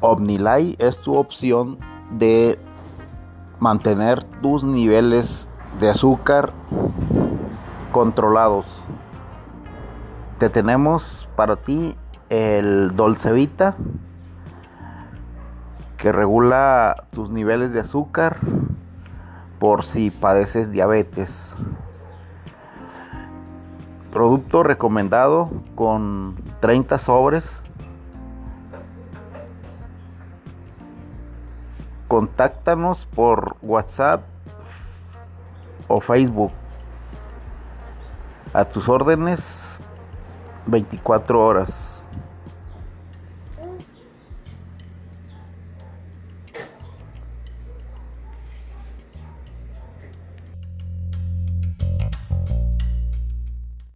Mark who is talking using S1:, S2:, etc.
S1: OmniLife es tu opción de mantener tus niveles de azúcar controlados. Te tenemos para ti el Dolcevita que regula tus niveles de azúcar por si padeces diabetes. Producto recomendado con 30 sobres contáctanos por WhatsApp o Facebook. A tus órdenes 24 horas.